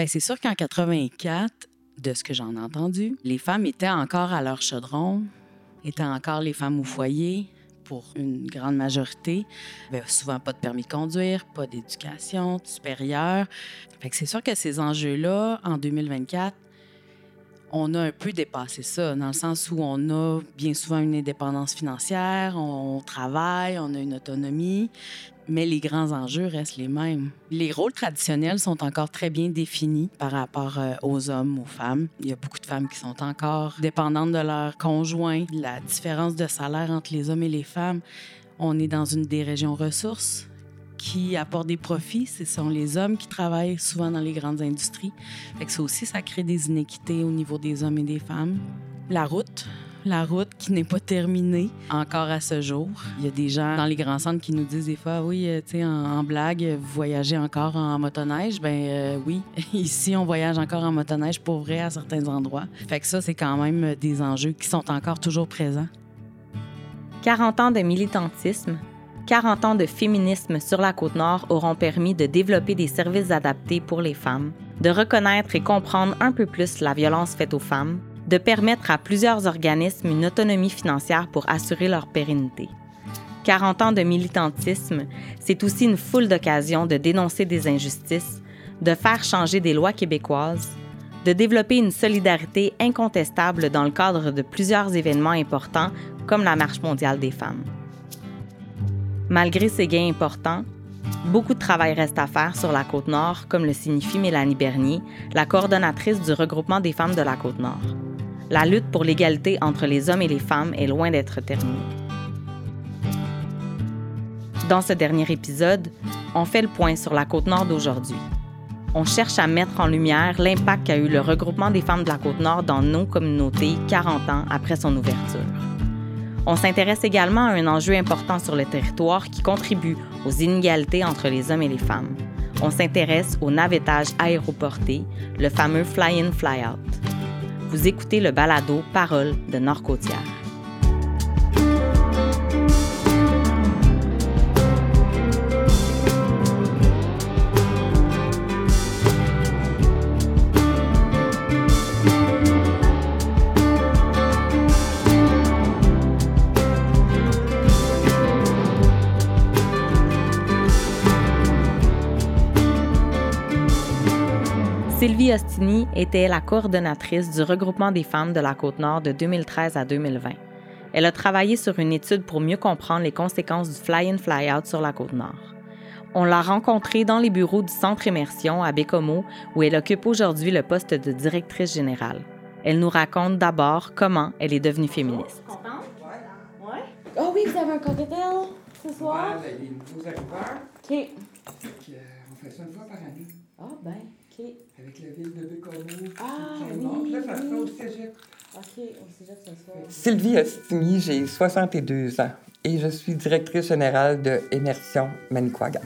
Bien, c'est sûr qu'en 84, de ce que j'en ai entendu, les femmes étaient encore à leur chaudron, étaient encore les femmes au foyer pour une grande majorité. Avait souvent pas de permis de conduire, pas d'éducation supérieure. C'est sûr que ces enjeux-là, en 2024, on a un peu dépassé ça, dans le sens où on a bien souvent une indépendance financière, on travaille, on a une autonomie, mais les grands enjeux restent les mêmes. Les rôles traditionnels sont encore très bien définis par rapport euh, aux hommes, aux femmes. Il y a beaucoup de femmes qui sont encore dépendantes de leur conjoint. La différence de salaire entre les hommes et les femmes, on est dans une des régions ressources qui apportent des profits, ce sont les hommes qui travaillent souvent dans les grandes industries. Fait que ça aussi, ça crée des inéquités au niveau des hommes et des femmes. La route, la route qui n'est pas terminée encore à ce jour. Il y a des gens dans les grands centres qui nous disent des fois, oui, euh, tu sais, en, blague, vous voyagez encore en motoneige? Ben euh, oui, ici, on voyage encore en motoneige pour vrai à certains endroits. Fait que ça, c'est quand même des enjeux qui sont encore toujours présents. 40 ans de militantisme, 40 ans de féminisme sur la côte nord auront permis de développer des services adaptés pour les femmes, de reconnaître et comprendre un peu plus la violence faite aux femmes, de permettre à plusieurs organismes une autonomie financière pour assurer leur pérennité. 40 ans de militantisme, c'est aussi une foule d'occasions de dénoncer des injustices, de faire changer des lois québécoises, de développer une solidarité incontestable dans le cadre de plusieurs événements importants comme la Marche mondiale des femmes. Malgré ces gains importants, beaucoup de travail reste à faire sur la côte nord, comme le signifie Mélanie Bernier, la coordonnatrice du regroupement des femmes de la côte nord. La lutte pour l'égalité entre les hommes et les femmes est loin d'être terminée. Dans ce dernier épisode, on fait le point sur la côte nord d'aujourd'hui. On cherche à mettre en lumière l'impact qu'a eu le regroupement des femmes de la côte nord dans nos communautés 40 ans après son ouverture. On s'intéresse également à un enjeu important sur le territoire qui contribue aux inégalités entre les hommes et les femmes. On s'intéresse au navettage aéroporté, le fameux fly-in, fly-out. Vous écoutez le balado Parole de Nord-Côtière. Ostini était la coordonnatrice du regroupement des femmes de la Côte-Nord de 2013 à 2020. Elle a travaillé sur une étude pour mieux comprendre les conséquences du fly-in, fly-out sur la Côte-Nord. On l'a rencontrée dans les bureaux du Centre Immersion à Bécomo, où elle occupe aujourd'hui le poste de directrice générale. Elle nous raconte d'abord comment elle est devenue féministe. Ouais. Oh oui, vous avez un cocktail ce soir? Ouais, les nouveaux arriveurs. OK. euh, on fait ça une fois par année. Ah, ben, OK. Avec la ville de Bécomo. Ah, oui, Là, ça se fait au cégep. OK, on sait déjà ce soir. Sylvie Ostini, j'ai 62 ans et je suis directrice générale de Immersion Manicouagan.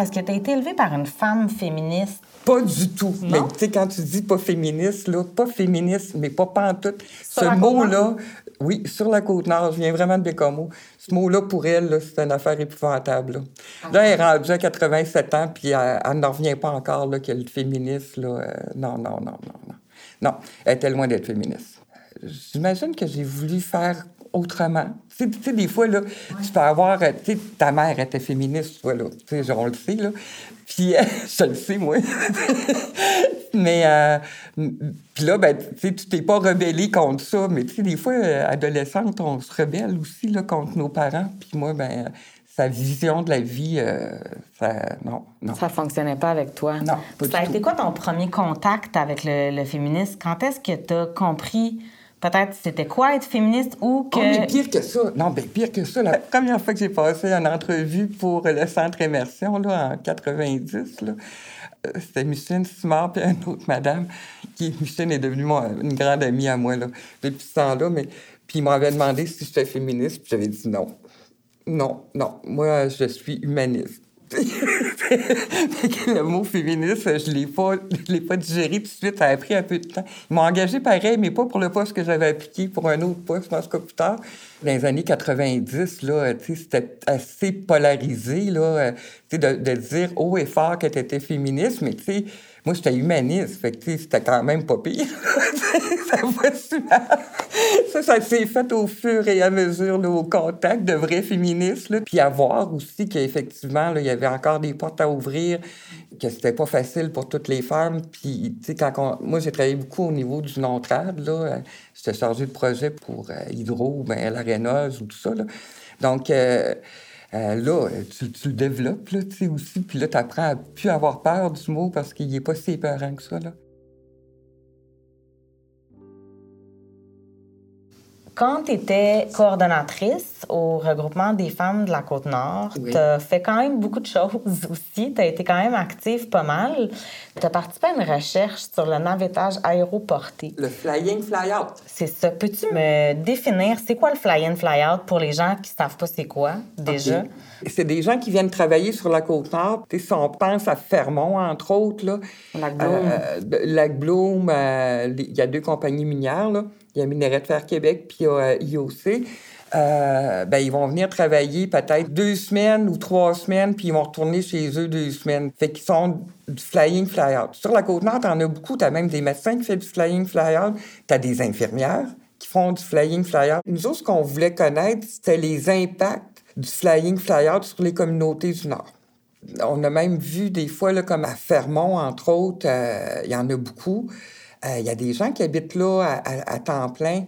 Est-ce que tu as été élevée par une femme féministe? Pas du tout. Non? Mais tu sais, quand tu dis pas féministe, là, pas féministe, mais pas pantoute. Sur Ce mot-là, oui, sur la Côte-Nord, je viens vraiment de Bécomo. Ce mot-là, pour elle, c'est une affaire épouvantable. Là, Ah. Là, elle est rendue à 87 ans, puis elle, elle n'en revient pas encore qu'elle est féministe. Là. Euh, non, non, non, non, non. Non, elle était loin d'être féministe. J'imagine que j'ai voulu faire autrement. Tu sais, tu sais, des fois, là, tu peux avoir... euh, Tu sais, ta mère était féministe, toi, là. Tu sais, genre, on le sait, là. Puis, euh, je le sais, moi. mais, euh, puis là, ben, tu sais, tu t'es pas rebellé contre ça. Mais, tu sais, des fois, euh, adolescente, on se rebelle aussi, là, contre nos parents. Puis moi, ben, sa vision de la vie, euh, ça... Non, non. Ça fonctionnait pas avec toi? Non, pas Ça a été quoi ton premier contact avec le, le féminisme? Quand est-ce que tu as compris peut-être c'était quoi être féministe ou que. Oh, mais pire que ça. Non, ben pire que ça. La première fois que j'ai passé une entrevue pour le Centre Immersion, là, en 90, là, euh, c'était Micheline Simard puis une autre madame, qui, Micheline est devenue mon- une grande amie à moi, là, depuis ce temps-là, mais... Puis ils m'avaient demandé si j'étais féministe, puis j'avais dit non. Non, non. Moi, je suis humaniste. Le mot féministe, je je l'ai pas digéré tout de suite. Ça a pris un peu de temps. Ils m'ont engagé pareil, mais pas pour le poste que j'avais appliqué, pour un autre poste, je pense que plus tard. Dans les années 90, là, c'était assez polarisé là, de, de dire haut et fort que tu étais féministe, mais tu sais, moi, j'étais humaniste, fait que c'était quand même pas pire. ça, ça, s'est fait au fur et à mesure, au contact de vrais féministes. Là. Puis à voir aussi qu'effectivement, il y avait encore des portes à ouvrir, que c'était pas facile pour toutes les femmes. Puis, quand moi, j'ai travaillé beaucoup au niveau du non-trad, là. J'étais chargé de projet pour euh, Hydro, ben, ou tout ça, là. Donc... Euh, euh, là, tu, tu, le développes là, aussi, puis là, tu apprends à plus avoir peur du mot parce qu'il n'est pas si épeurant que ça. Là. Quand tu étais coordonnatrice au regroupement des femmes de la Côte-Nord, tu as fait quand même beaucoup de choses aussi. Tu as été quand même active pas mal. Tu as participé à une recherche sur le navettage aéroporté. Le fly-in, fly-out. C'est ça. Peux-tu me définir, c'est quoi le fly-in, fly-out pour les gens qui ne savent pas c'est quoi déjà? C'est des gens qui viennent travailler sur la Côte-Nord. Si on pense à Fermont, entre autres, là, Lac Bloom, euh, Lac Bloom euh, il y a deux compagnies minières. Là. Il y a Minerai de Fer Québec, puis il y a IOC. Euh, ben, ils vont venir travailler peut-être deux semaines ou trois semaines, puis ils vont retourner chez eux deux semaines. Fait qu'ils sont du flying fly-out. Sur la Côte-Nord, t'en as beaucoup. T'as même des médecins qui font du flying fly-out. T'as des infirmières qui font du flying fly-out. Nous autres, qu'on voulait connaître, c'était les impacts du flying fly-out sur les communautés du Nord. On a même vu des fois, comme à Fermont, entre autres, euh, il y en a beaucoup. Il euh, y a des gens qui habitent là à, temps plein,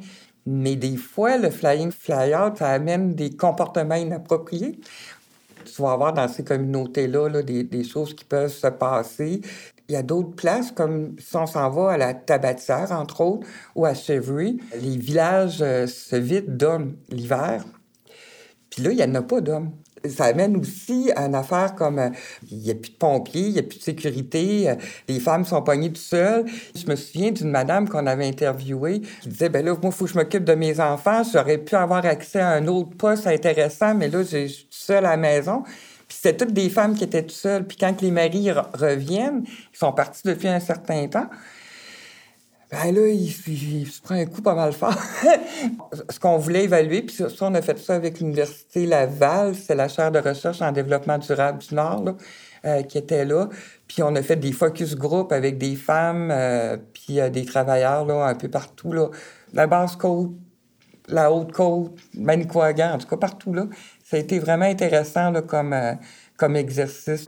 mais des fois, le flying fly-out, ça amène des comportements inappropriés. Tu vas avoir dans ces communautés-là des, choses qui peuvent se passer. Il y a d'autres places, comme si on s'en va à la Tabatière, entre autres, ou à Chevry, les villages euh, se vident d'hommes l'hiver. Puis là, il n'y en a pas d'hommes ça amène aussi à une affaire comme euh, il n'y a plus de pompiers, il n'y a plus de sécurité, euh, les femmes sont pognées tout seules. Je me souviens d'une madame qu'on avait interviewée qui disait ben là, moi, faut que je m'occupe de mes enfants. J'aurais pu avoir accès à un autre poste intéressant, mais là, je suis seule à la maison. Puis c'était toutes des femmes qui étaient toutes seules. Puis quand les maris reviennent, ils sont partis depuis un certain temps. Ben là, il, se prend un coup pas mal fort. Ce qu'on voulait évaluer, puis ça, on a fait ça avec l'Université Laval, c'est la chaire de recherche en développement durable du Nord, euh, qui était là. Puis on a fait des focus group avec des femmes, euh, puis euh, des travailleurs, là, un peu partout. La Basse-Côte, la Haute-Côte, Manicouagan, en tout cas partout, là. Ça a été vraiment intéressant, comme exercice.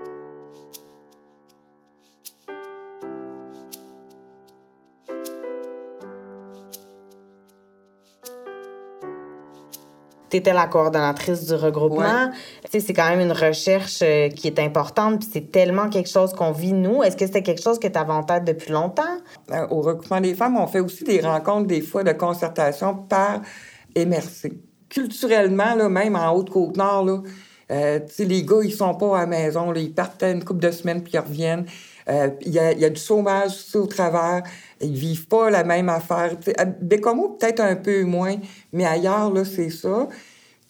Tu étais la coordonnatrice du regroupement. C'est quand même une recherche euh, qui est importante, puis c'est tellement quelque chose qu'on vit, nous. Est-ce que c'était quelque chose que tu avais en tête depuis longtemps? Euh, au regroupement des femmes, on fait aussi des rencontres, des fois, de concertation par MRC. Culturellement, là, même en Haute-Côte-Nord, euh, les gars, ils sont pas à la maison, là, ils partent une couple de semaines puis ils reviennent. Il y, a, du chômage aussi au travers. Ils vivent pas la même affaire. à Bécomo, peut-être un peu moins, mais ailleurs, là, c'est ça.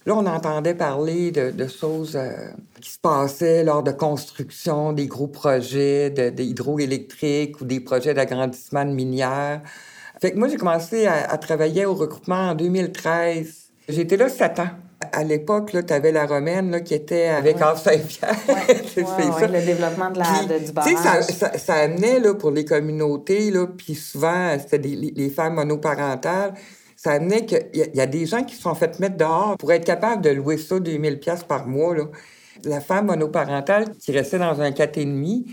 Là, on entendait parler de, choses euh, qui se passaient lors de construction, des gros projets d'hydroélectrique ou des projets d'agrandissement de minières. Fait que moi, j'ai commencé à, travailler au recrutement en 2013. J'étais là sept ans. À l'époque, tu avais la Romaine là, qui était avec ouais. Saint-Pierre. Ouais. le développement de la, du barrage. Ça, ça, amenait là, pour les communautés, là, puis souvent, c'était les, femmes monoparentales ça amenait qu'il y, y, a des gens qui se sont fait mettre dehors pour être capables de louer ça 2000 pièces par mois. Là. La femme monoparentale qui restait dans un 4,5,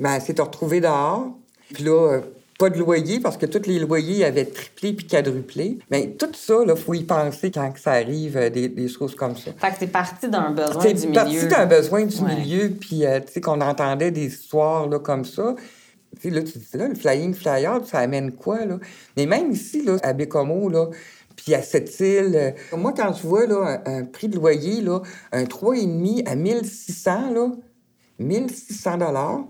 ben, elle s'est retrouvée dehors. Puis là, euh, pas de loyer parce que tous les loyers avaient triplé puis quadruplé. Mais tout ça, il faut y penser quand ça arrive, euh, des, choses comme ça. Fait que c'est parti d'un besoin du milieu. C'est parti d'un besoin du milieu, puis euh, tu sais, qu'on entendait des histoires là, comme ça. là, tu dis, là, le flying flyer, ça amène quoi, là? Mais même ici, là, à Bécomo, là, puis à cette île, euh, moi, quand je vois là, un, prix de loyer, là, un 3,5 à 1600, là, 1600 dollars,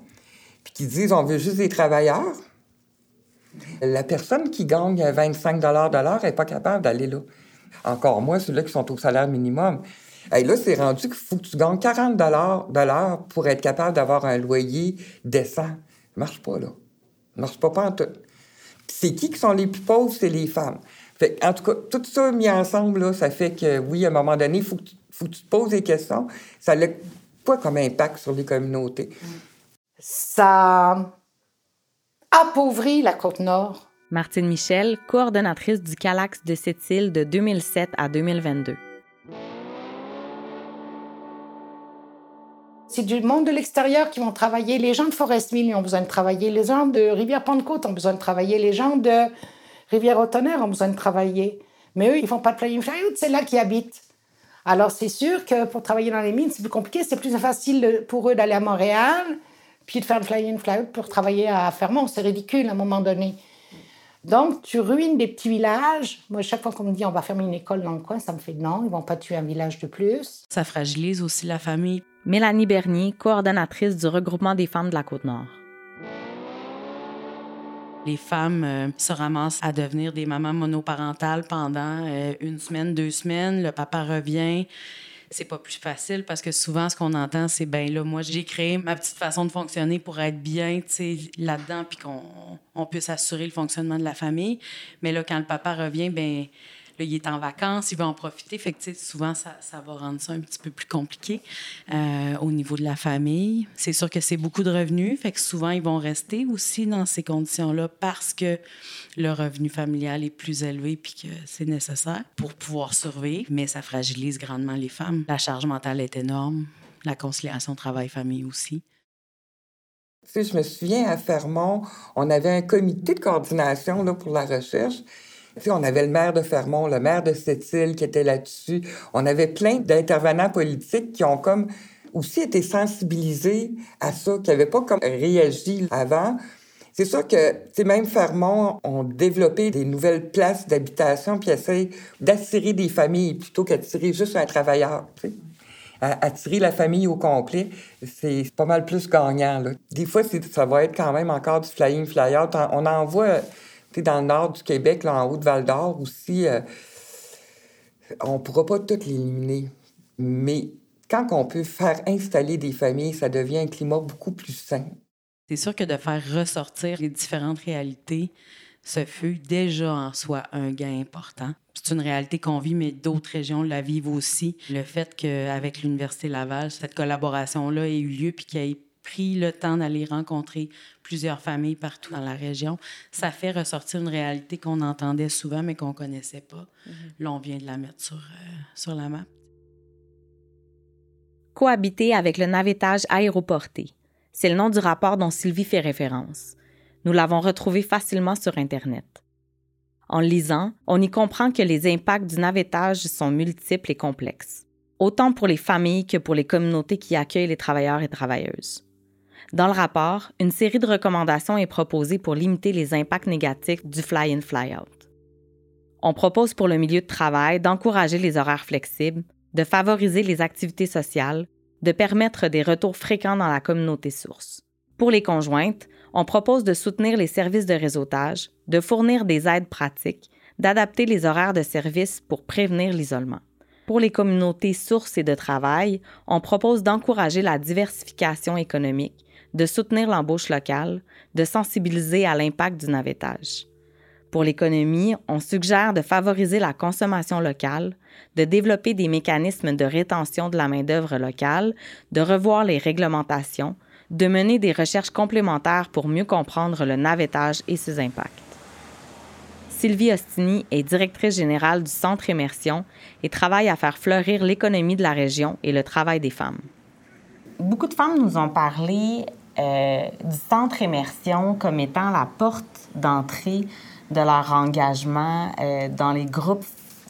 puis qu'ils disent on veut juste des travailleurs, la personne qui gagne 25 de l'heure n'est pas capable d'aller là. Encore moins ceux-là qui sont au salaire minimum. Et là, c'est rendu qu'il faut que tu gagnes 40 de l'heure pour être capable d'avoir un loyer décent. Ça marche pas, là. Ça marche pas, pas en tout. C'est qui qui sont les plus pauvres? C'est les femmes. Fait, en tout cas, tout ça mis ensemble, là, ça fait que, oui, à un moment donné, il faut, faut, que tu te poses des questions. Ça a quoi comme impact sur les communautés? Ça appauvrit la Côte-Nord. Martine Michel, coordonnatrice du Calax de cette île de 2007 à 2022. C'est du monde de l'extérieur qui vont travailler. Les gens de Forestville ont besoin de travailler. Les gens de Rivière-Pentecôte ont besoin de travailler. Les gens de Rivière-au-Tonnerre ont besoin de travailler. Mais eux, ils font pas de fly c'est là qu'ils habitent. Alors, c'est sûr que pour travailler dans les mines, c'est plus compliqué. C'est plus facile pour eux d'aller à Montréal, puis de faire le fly-in, fly-out pour travailler à Fermont. C'est ridicule à un moment donné. Donc, tu ruines des petits villages. Moi, chaque fois qu'on me dit on va fermer une école dans le coin, ça me fait non, ils vont pas tuer un village de plus. Ça fragilise aussi la famille. Mélanie Bernier, coordonnatrice du regroupement des femmes de la Côte-Nord. Les femmes euh, se ramassent à devenir des mamans monoparentales pendant euh, une semaine, deux semaines. Le papa revient c'est pas plus facile parce que souvent, ce qu'on entend, c'est ben là, moi, j'ai créé ma petite façon de fonctionner pour être bien, là-dedans, puis qu'on on puisse assurer le fonctionnement de la famille. Mais là, quand le papa revient, ben Il est en vacances, il va en profiter. Fait que, souvent, ça, ça, va rendre ça un petit peu plus compliqué euh, au niveau de la famille. C'est sûr que c'est beaucoup de revenus. Fait que souvent, ils vont rester aussi dans ces conditions-là parce que le revenu familial est plus élevé puis que c'est nécessaire pour pouvoir survivre. Mais ça fragilise grandement les femmes. La charge mentale est énorme. La conciliation travail-famille aussi. Tu sais, je me souviens à Fermont, on avait un comité de coordination là, pour la recherche on avait le maire de Fermont, le maire de Sept-Îles qui était là-dessus. On avait plein d'intervenants politiques qui ont comme aussi été sensibilisés à ça, qui n'avaient pas comme réagi avant. C'est sûr que, même Fermont ont développé des nouvelles places d'habitation puis essayent d'attirer des familles plutôt qu'attirer juste un travailleur. attirer la famille au complet, c'est pas mal plus gagnant. Des fois, ça va être quand même encore du flying, fly-out. On en voit dans le nord du Québec, là, en haut de Val-d'Or aussi, euh, on ne pourra pas tout l'éliminer. Mais quand on peut faire installer des familles, ça devient un climat beaucoup plus sain. C'est sûr que de faire ressortir les différentes réalités, ce fut déjà en soi un gain important. C'est une réalité qu'on vit, mais d'autres régions la vivent aussi. Le fait qu'avec l'Université Laval, cette collaboration-là ait eu lieu puis qu'il y ait pris le temps d'aller rencontrer plusieurs familles partout dans la région, ça fait ressortir une réalité qu'on entendait souvent, mais qu'on ne connaissait pas. Mhm. Là, on vient de la mettre sur, euh, sur la map. Cohabiter avec le navettage aéroporté. C'est le nom du rapport dont Sylvie fait référence. Nous l'avons retrouvé facilement sur Internet. En lisant, on y comprend que les impacts du navettage sont multiples et complexes, autant pour les familles que pour les communautés qui accueillent les travailleurs et travailleuses. Dans le rapport, une série de recommandations est proposée pour limiter les impacts négatifs du fly-in, fly-out. On propose pour le milieu de travail d'encourager les horaires flexibles, de favoriser les activités sociales, de permettre des retours fréquents dans la communauté source. Pour les conjointes, on propose de soutenir les services de réseautage, de fournir des aides pratiques, d'adapter les horaires de service pour prévenir l'isolement. Pour les communautés sources et de travail, on propose d'encourager la diversification économique de soutenir l'embauche locale, de sensibiliser à l'impact du navettage. Pour l'économie, on suggère de favoriser la consommation locale, de développer des mécanismes de rétention de la main-d'œuvre locale, de revoir les réglementations, de mener des recherches complémentaires pour mieux comprendre le navettage et ses impacts. Sylvie Ostini est directrice générale du Centre Immersion et travaille à faire fleurir l'économie de la région et le travail des femmes. Beaucoup de femmes nous ont parlé euh, du centre immersion comme étant la porte d'entrée de leur engagement euh, dans les groupes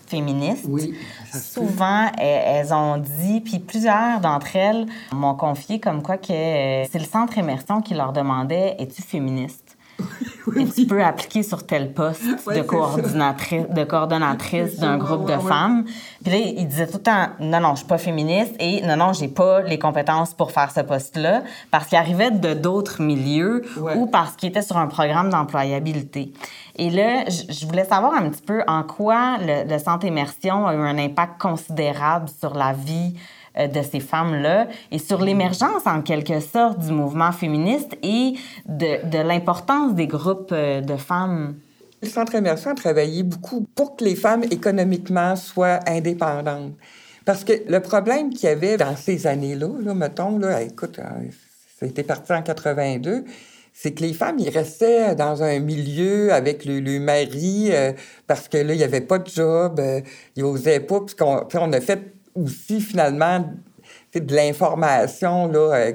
féministes. Oui. Souvent, elles ont dit, puis plusieurs d'entre elles m'ont confié comme quoi que euh, c'est le centre immersion qui leur demandait Es-tu féministe? et tu peux appliquer sur tel poste de, coordinatrice, de coordonnatrice d'un groupe de femmes. Puis là, il disait tout le temps, non, non, je suis pas féministe et non, non, j'ai pas les compétences pour faire ce poste-là parce qu'il arrivait de d'autres milieux ou parce qu'il était sur un programme d'employabilité. Et là, je voulais savoir un petit peu en quoi le, le Centre Immersion a eu un impact considérable sur la vie de ces femmes-là et sur l'émergence, en quelque sorte, du mouvement féministe et de, de l'importance des groupes euh, de femmes. Le Centre immersion a travaillé beaucoup pour que les femmes économiquement soient indépendantes. Parce que le problème qu'il y avait dans ces années-là, là, mettons, là, écoute, euh, ça a été parti en 82, c'est que les femmes, ils restaient dans un milieu avec le, mari euh, parce que là, il n'y avait pas de job, euh, ils n'osaient pas, puis qu'on on a fait aussi, finalement, de l'information, là, euh,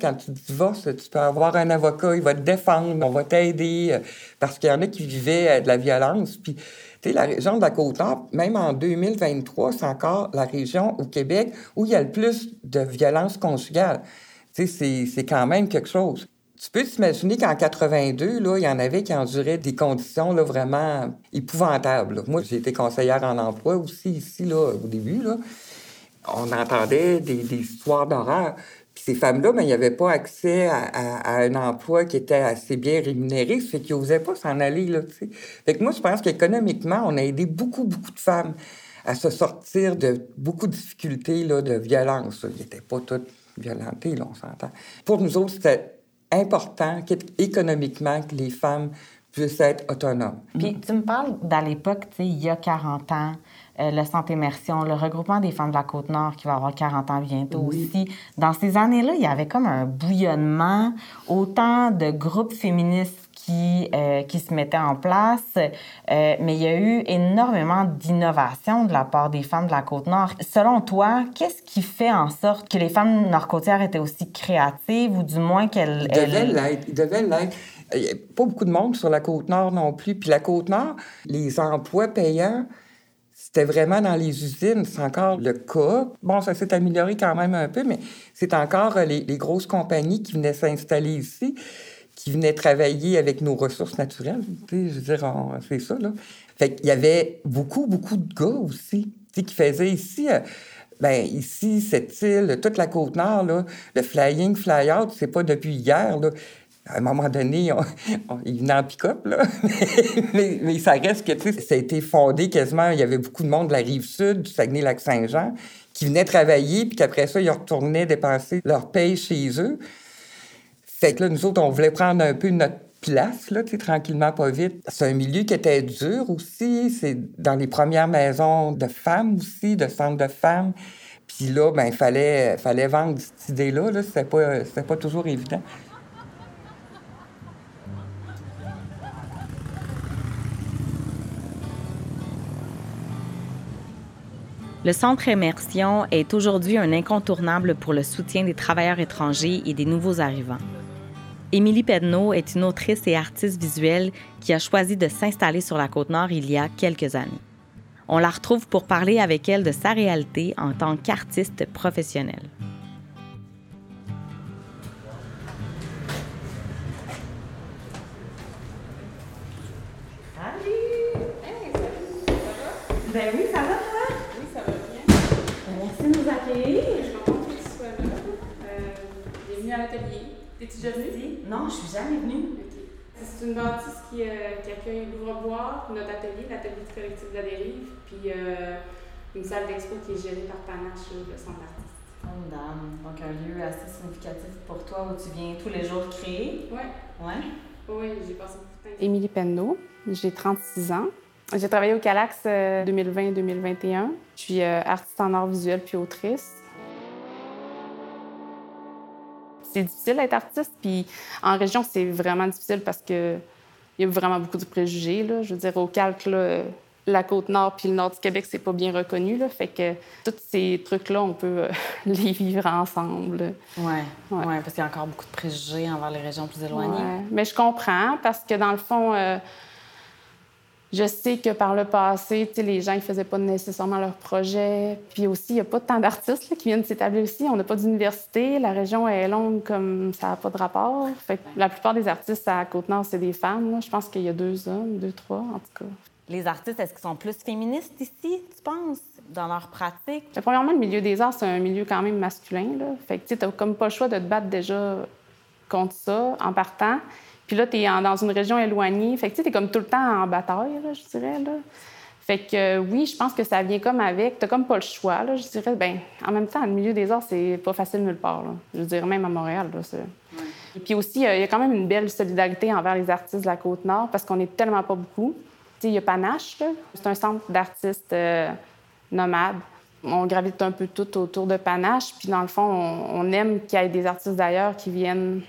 quand tu divorces, tu peux avoir un avocat, il va te défendre, on va t'aider, euh, parce qu'il y en a qui vivaient euh, de la violence. Puis, tu sais, la région de la Côte-Nord, même en 2023, c'est encore la région au Québec où il y a le plus de violence conjugale. Tu sais, c'est quand même quelque chose. Tu peux t'imaginer qu'en 82, là, il y en avait qui enduraient des conditions là, vraiment épouvantables. Moi, j'ai été conseillère en emploi aussi ici, là, au début. Là. On entendait des, des histoires d'horreur. Puis ces femmes-là, ben, il n'y avait pas accès à, à- un emploi qui était assez bien rémunéré, fait qu'ils n'osaient pas s'en aller. Là, fait que moi, je pense qu'économiquement, on a aidé beaucoup, beaucoup de femmes à se sortir de beaucoup de difficultés là, de violence. Ils n'étaient pas toutes violentées, là, on s'entend. Pour nous autres, c'était important qu'économiquement, que les femmes puissent être autonomes. Puis tu me parles d'à l'époque, tu sais, il y a 40 ans, euh, le Centre Immersion, le regroupement des femmes de la Côte-Nord qui va avoir 40 ans bientôt aussi. Dans ces années-là, il y avait comme un bouillonnement, autant de groupes féministes qui, euh, qui se mettaient en place, euh, mais il y a eu énormément d'innovation de la part des femmes de la Côte-Nord. Selon toi, qu'est-ce qui fait en sorte que les femmes nord-côtières étaient aussi créatives ou du moins qu'elles... Ils devaient l'être. Ils devaient l'être. Il n'y a pas beaucoup de monde sur la Côte-Nord non plus. Puis la Côte-Nord, les emplois payants, c'était vraiment dans les usines. C'est encore le cas. Bon, ça s'est amélioré quand même un peu, mais c'est encore euh, les, les grosses compagnies qui venaient s'installer ici, qui venaient travailler avec nos ressources naturelles. Je veux dire, c'est ça, là. Fait qu'il y avait beaucoup, beaucoup de gars aussi, qui faisaient ici... euh, ben ici, cette île, toute la Côte-Nord, là, le flying, fly-out, c'est pas depuis hier. À un moment donné, on, on- venait en pick-up, là. mais, ça reste que, ça a été fondé quasiment. Il y avait beaucoup de monde de la rive sud, du Saguenay-Lac-Saint-Jean, qui venaient travailler, puis qu'après ça, ils retournaient dépenser leur paye chez eux. Que là, nous autres, on voulait prendre un peu notre place, là, tranquillement, pas vite. C'est un milieu qui était dur aussi. C'est dans les premières maisons de femmes aussi, de centres de femmes. Puis là, ben, il fallait, fallait vendre cette idée-là. Là. C'était pas, c'était pas toujours évident. Le Centre Immersion est aujourd'hui un incontournable pour le soutien des travailleurs étrangers et des nouveaux arrivants. Émilie Pedneau est une autrice et artiste visuelle qui a choisi de s'installer sur la Côte-Nord il y a quelques années. On la retrouve pour parler avec elle de sa réalité en tant qu'artiste professionnelle. Ben oui, ça va, toi? Oui, ça va bien. Merci de nous accueillir. Je suis contente que tu sois là. Euh, bienvenue à l'atelier. T'es-tu déjà venue? Non, je suis jamais venue. C'est une bâtisse qui, euh, qui accueille l'ouvre-boire, notre atelier, l'atelier du collectif de la dérive, puis euh, une salle d'expo qui est gérée par Panache, le centre d'artistes. Formidable. Donc, un lieu assez significatif pour toi où tu viens tous les jours créer. Ouais. Ouais. Oui, j'ai passé beaucoup de temps. Émilie Penneau, j'ai 36 ans. J'ai travaillé au Calax euh, 2020-2021. Je suis euh, artiste en art visuel puis autrice. C'est difficile d'être artiste, puis en région, c'est vraiment difficile parce que il y a vraiment beaucoup de préjugés. Là. Je veux dire, au calque, là, la côte nord puis le nord du Québec, c'est pas bien reconnu. Là. Fait que tous ces trucs-là, on peut euh, les vivre ensemble. Ouais. Ouais. ouais. parce qu'il y a encore beaucoup de préjugés envers les régions plus éloignées. Ouais. Mais je comprends parce que dans le fond, euh, je sais que par le passé, les gens ne faisaient pas nécessairement leur projet. Puis aussi, il n'y a pas tant d'artistes qui viennent s'établir ici. On n'a pas d'université. La région est longue comme ça n'a pas de rapport. Fait que la plupart des artistes à Côte-Nord, c'est des femmes. là. Je pense qu'il y a deux hommes, deux, trois en tout cas. Les artistes, est-ce qu'ils sont plus féministes ici, tu penses, dans leur pratique? Mais premièrement, le milieu des arts, c'est un milieu quand même masculin. Là. Fait que tu n'as comme pas le choix de te battre déjà contre ça en partant. Puis là, tu es dans une région éloignée. Fait que tu es comme tout le temps en bataille, là, je dirais. Là. Fait que euh, oui, je pense que ça vient comme avec. Tu comme pas le choix, là, je dirais. Ben, en même temps, le milieu des arts, c'est pas facile nulle part. Là. Je veux dire, même à Montréal. Là, c'est- Et puis aussi, il y a quand même une belle solidarité envers les artistes de la Côte-Nord parce qu'on est tellement pas beaucoup. Il y a Panache, là. c'est un centre d'artistes euh, nomades. On gravite un peu tout autour de Panache, puis dans le fond, on, on aime qu'il y ait des artistes d'ailleurs qui viennent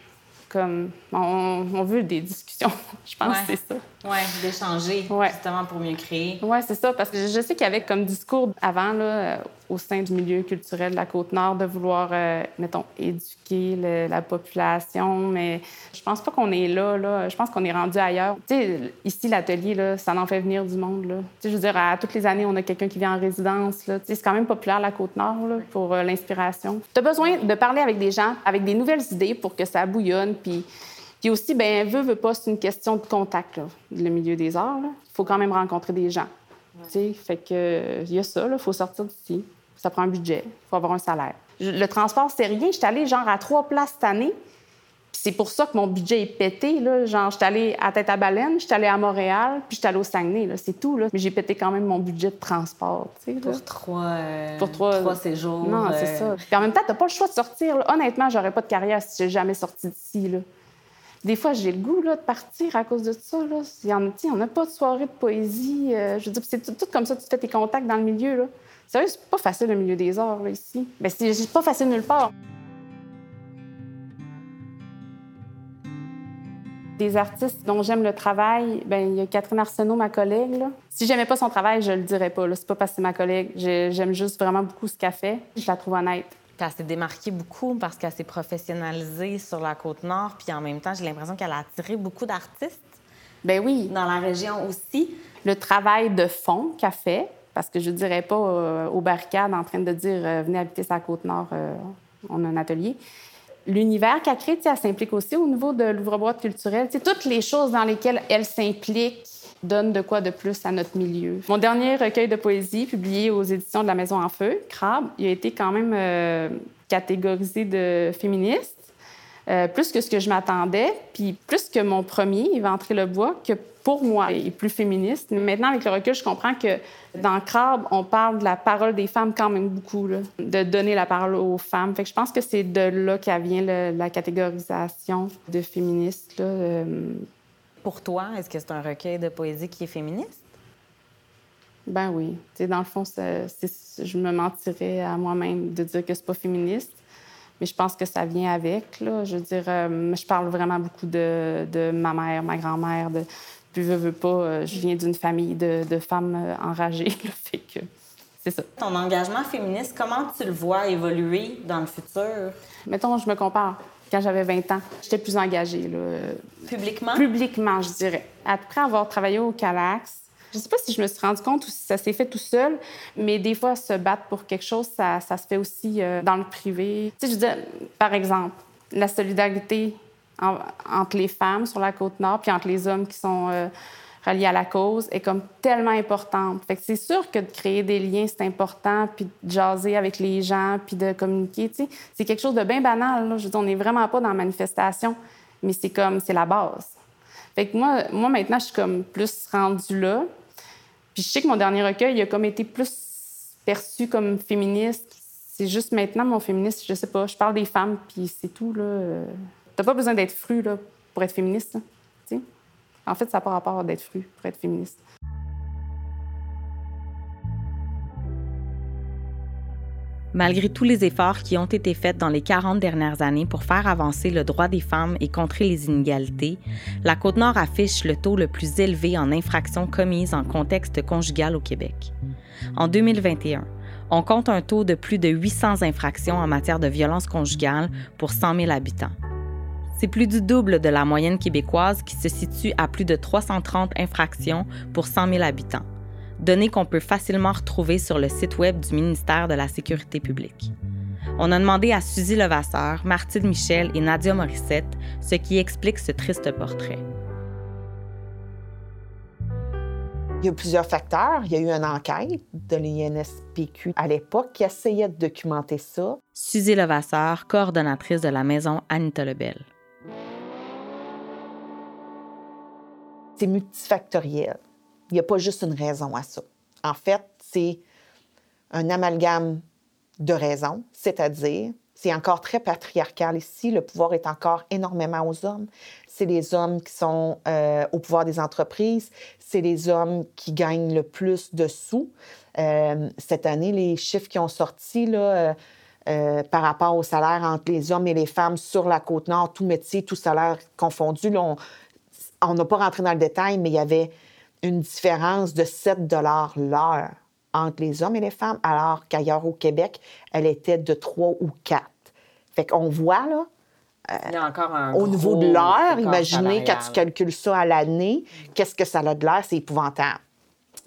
comme... On, on veut des discussions, je pense Ouais. que c'est ça. Oui, d'échanger, Ouais. justement, pour mieux créer. Oui, c'est ça, parce que je sais qu'il y avait comme discours avant, là, euh, au sein du milieu culturel de la Côte-Nord, de vouloir, euh, mettons, éduquer le- la population, mais je pense pas qu'on est là, là. Je pense qu'on est rendu ailleurs. Tu sais, ici, l'atelier, là, ça en fait venir du monde, là. Tu sais, je veux dire, à toutes les années, on a quelqu'un qui vient en résidence, là. Tu sais, c'est quand même populaire, la Côte-Nord, là, pour euh, l'inspiration. Tu as besoin de parler avec des gens, avec des nouvelles idées pour que ça bouillonne, puis... Puis aussi, ben veut, veut pas, c'est une question de contact, là, le milieu des arts. Il faut quand même rencontrer des gens. Tu sais, fait que il y a ça, il faut sortir d'ici. Ça prend un budget, il faut avoir un salaire. Je- Le transport, c'est rien. J'étais allée genre à trois places cette année. C'est pour ça que mon budget est pété. Là. Genre, j'étais allée à Tête à Baleine, j'étais allée à Montréal, puis j'étais allée au Saguenay. C'est tout. Là. Mais j'ai pété quand même mon budget de transport. Pour trois, euh, Pour trois- trois séjours. Non, c'est euh, ça. Puis en même temps, t'as pas le choix de sortir. là. Honnêtement, j'aurais pas de carrière si j'ai jamais sorti d'ici. Des fois, j'ai le goût là, de partir à cause de ça. Là. Il y en, on n'a pas de soirée de poésie. euh, je veux c'est tout, comme ça, tu fais tes contacts dans le milieu. Là. Sérieux, c'est pas facile le milieu des arts là, ici. Ben, c'est pas facile nulle part. Des artistes dont j'aime le travail, ben il y a Catherine Arsenault, ma collègue. Là. Si j'aimais pas son travail, je le dirais pas. C'est pas parce que c'est ma collègue. J'ai- J'aime juste vraiment beaucoup ce qu'elle fait. Je la trouve honnête. Puis elle s'est démarquée beaucoup parce qu'elle s'est professionnalisée sur la Côte-Nord. Puis en même temps, j'ai l'impression qu'elle a attiré beaucoup d'artistes Ben oui, dans la région aussi. le travail de fond qu'elle fait, parce que je ne dirais pas euh, aux barricades en train de dire euh, venez habiter sa côte nord, euh, on a un atelier. L'univers qu'elle crée, elle s'implique aussi au niveau de l'ouvre-boîte culturelle. Tu sais, toutes les choses dans lesquelles elle s'implique donnent de quoi de plus à notre milieu. Mon dernier recueil de poésie, publié aux éditions de la Maison en Feu, Crabe, il a été quand même euh, catégorisé de féministe. Euh, plus que ce que je m'attendais, puis plus que mon premier, Ventrer le bois, que pour moi est plus féministe. Maintenant, avec le recul, je comprends que dans Crabe, on parle de la parole des femmes quand même beaucoup, de donner la parole aux femmes. Je pense que c'est de là qu'elle vient la catégorisation de féministe. Euh, Pour toi, est-ce que c'est un recueil de poésie qui est féministe? Ben oui. Tu sais, dans le fond, je me mentirais à moi-même de dire que c'est pas féministe. Mais je pense que ça vient avec. Là. Je veux dire, euh, je parle vraiment beaucoup de, de ma mère, ma grand-mère. De... Puis, veux, veux pas, euh, je viens d'une famille de, de femmes euh, enragées. là. Fait que c'est ça. Ton engagement féministe, comment tu le vois évoluer dans le futur? Mettons, je me compare. Quand j'avais 20 ans, j'étais plus engagée. Là. Publiquement? publiquement, je dirais. Après avoir travaillé au Calax, je sais pas si je me suis rendu compte ou si ça s'est fait tout seul, mais des fois, se battre pour quelque chose, ça, ça se fait aussi euh, dans le privé. Tu sais, je veux dire, par exemple, la solidarité en- entre les femmes sur la Côte-Nord puis entre les hommes qui sont euh, reliés à la cause est comme tellement importante. Fait que c'est sûr que de créer des liens, c'est important, puis de jaser avec les gens, puis de communiquer. C'est quelque chose de bien banal. Je veux dire, on n'est vraiment pas dans la manifestation, mais c'est comme, c'est la base. Fait que moi, moi, maintenant, je suis comme plus rendue là. Puis je sais que mon dernier recueil, il a comme été plus perçu comme féministe. C'est juste maintenant, mon féministe, je sais pas, je parle des femmes, puis c'est tout, là. T'as pas besoin d'être fru, pour être féministe. En fait, ça n'a pas rapport d'être fru pour être féministe. Malgré tous les efforts qui ont été faits dans les 40 dernières années pour faire avancer le droit des femmes et contrer les inégalités, la Côte-Nord affiche le taux le plus élevé en infractions commises en contexte conjugal au Québec. En 2021, on compte un taux de plus de 800 infractions en matière de violence conjugale pour 100 000 habitants. C'est plus du double de la moyenne québécoise qui se situe à plus de 330 infractions pour 100 000 habitants données qu'on peut facilement retrouver sur le site Web du ministère de la Sécurité publique. On a demandé à Suzy Levasseur, Martine Michel et Nadia Morissette ce qui explique ce triste portrait. Il y a plusieurs facteurs. Il y a eu une enquête de l'INSPQ à l'époque qui essayait de documenter ça. Suzy Levasseur, coordonnatrice de la maison Anita Lebel. C'est multifactoriel. Il n'y a pas juste une raison à ça. En fait, c'est un amalgame de raisons, c'est-à-dire C'est encore très patriarcal ici. Le pouvoir est encore énormément aux hommes. C'est les hommes qui sont euh, au pouvoir des entreprises. C'est les hommes qui gagnent le plus de sous. Euh, cette année, les chiffres qui ont sorti là, euh, par rapport au salaire entre les hommes et les femmes sur la côte nord, tout métier, tout salaire confondu, là, n'a pas rentré dans le détail, mais il y avait une différence de 7 l'heure entre les hommes et les femmes, alors qu'ailleurs au Québec, elle était de 3 ou 4. Fait qu'on voit, là, Il y a encore un au niveau de l'heure, imaginez quand tu calcules ça à l'année, qu'est-ce que ça a de l'air? C'est épouvantable.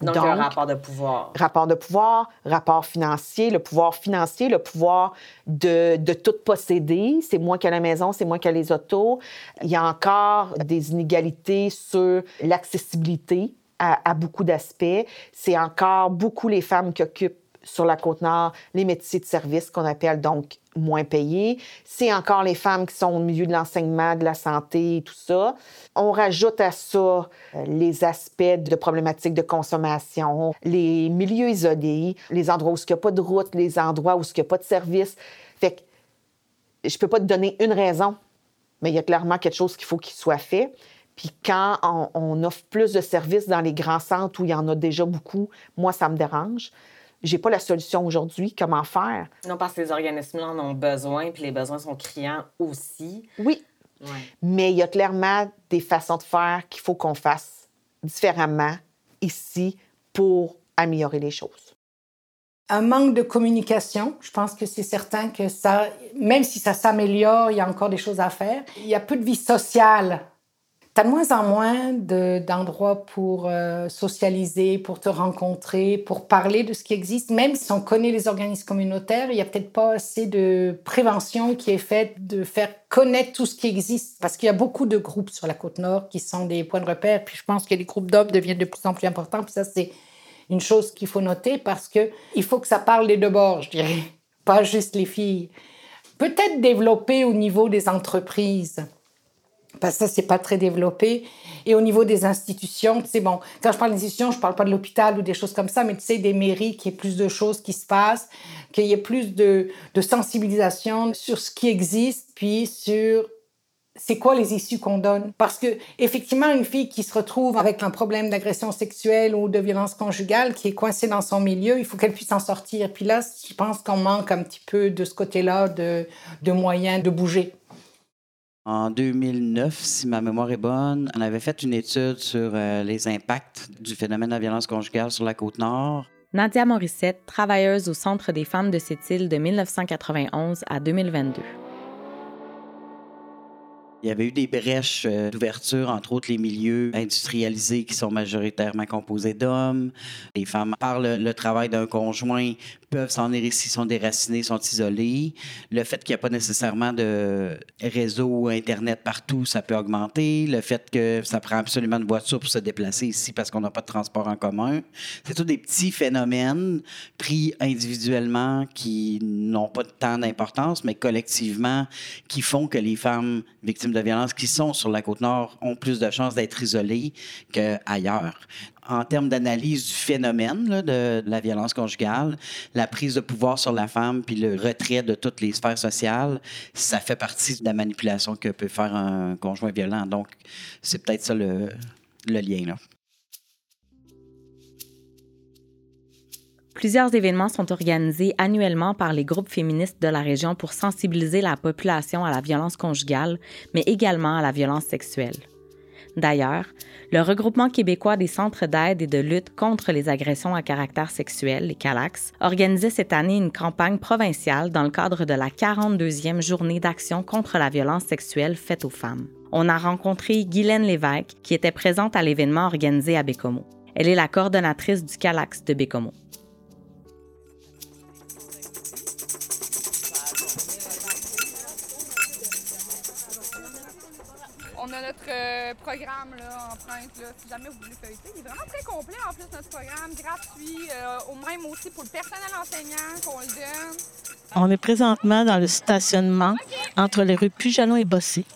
Donc, un rapport de pouvoir. rapport de pouvoir, rapport financier, le pouvoir financier, le pouvoir de, de tout posséder. C'est moi qui ai la maison, c'est moi qui ai les autos. Il y a encore des inégalités sur l'accessibilité à, à beaucoup d'aspects. C'est encore beaucoup les femmes qui occupent sur la côte nord les métiers de service qu'on appelle donc moins payés. C'est encore les femmes qui sont au milieu de l'enseignement, de la santé tout ça. On rajoute à ça euh, les aspects de problématiques de consommation, les milieux isolés, les endroits où il n'y a pas de route, les endroits où il n'y a pas de service. Fait que je peux pas te donner une raison, mais il y a clairement quelque chose qu'il faut qu'il soit fait. Puis quand on, on offre plus de services dans les grands centres où il y en a déjà beaucoup, moi, ça me dérange. J'ai pas la solution aujourd'hui. Comment faire? Non, parce que les organismes en ont besoin, puis les besoins sont criants aussi. Oui, Ouais. mais il y a clairement des façons de faire qu'il faut qu'on fasse différemment ici pour améliorer les choses. Un manque de communication, je pense que c'est certain que ça, même si ça s'améliore, il y a encore des choses à faire. Il y a peu de vie sociale. Tu as de moins en moins de- d'endroits pour euh, socialiser, pour te rencontrer, pour parler de ce qui existe. Même si on connaît les organismes communautaires, il n'y a peut-être pas assez de prévention qui est faite de faire connaître tout ce qui existe. Parce qu'il y a beaucoup de groupes sur la côte nord qui sont des points de repère. Puis je pense que les groupes d'hommes deviennent de plus en plus importants. Puis ça, c'est une chose qu'il faut noter parce que il faut que ça parle des deux bords, je dirais, pas juste les filles. Peut-être développer au niveau des entreprises, parce que ça, c'est pas très développé. Et au niveau des institutions, tu sais, bon, quand je parle d'institutions, je parle pas de l'hôpital ou des choses comme ça, mais tu sais, des mairies, qu'il y ait plus de choses qui se passent, qu'il y ait plus de, sensibilisation sur ce qui existe, puis sur c'est quoi les issues qu'on donne Parce que effectivement, une fille qui se retrouve avec un problème d'agression sexuelle ou de violence conjugale, qui est coincée dans son milieu, il faut qu'elle puisse en sortir. Puis là, je pense qu'on manque un petit peu de ce côté-là de moyens de bouger. En 2009, si ma mémoire est bonne, on avait fait une étude sur euh, les impacts du phénomène de la violence conjugale sur la côte nord. Nadia Morissette, travailleuse au Centre des femmes de cette île de 1991 à 2022. Il y avait eu des brèches euh, d'ouverture, entre autres les milieux industrialisés qui sont majoritairement composés d'hommes. Les femmes, par le, travail d'un conjoint, peuvent s'en s'ils sont déracinés, sont isolés. Le fait qu'il n'y a pas nécessairement de réseau Internet partout, ça peut augmenter. Le fait que ça prend absolument une voiture pour se déplacer ici parce qu'on n'a pas de transport en commun. C'est tous des petits phénomènes pris individuellement qui n'ont pas tant d'importance, mais collectivement qui font que les femmes victimes de violences qui sont sur la côte nord ont plus de chances d'être isolées qu'ailleurs. En termes d'analyse du phénomène de la violence conjugale, la prise de pouvoir sur la femme puis le retrait de toutes les sphères sociales, ça fait partie de la manipulation que peut faire un conjoint violent. Donc, c'est peut-être ça le, le lien. Là. Plusieurs événements sont organisés annuellement par les groupes féministes de la région pour sensibiliser la population à la violence conjugale, mais également à la violence sexuelle. D'ailleurs, le regroupement québécois des centres d'aide et de lutte contre les agressions à caractère sexuel, les CALAX, organisait cette année une campagne provinciale dans le cadre de la 42e journée d'action contre la violence sexuelle faite aux femmes. On a rencontré Guylaine Lévesque, qui était présente à l'événement organisé à Bécomo. Elle est la coordonnatrice du CALAX de Bécomo. On a notre euh, programme là, empreinte, là, si jamais vous voulez feuilleter. Il est vraiment très complet en plus, notre programme, gratuit, euh, au même aussi pour le personnel enseignant qu'on le donne. On est présentement dans le stationnement entre les rues Pujalon et Bossé.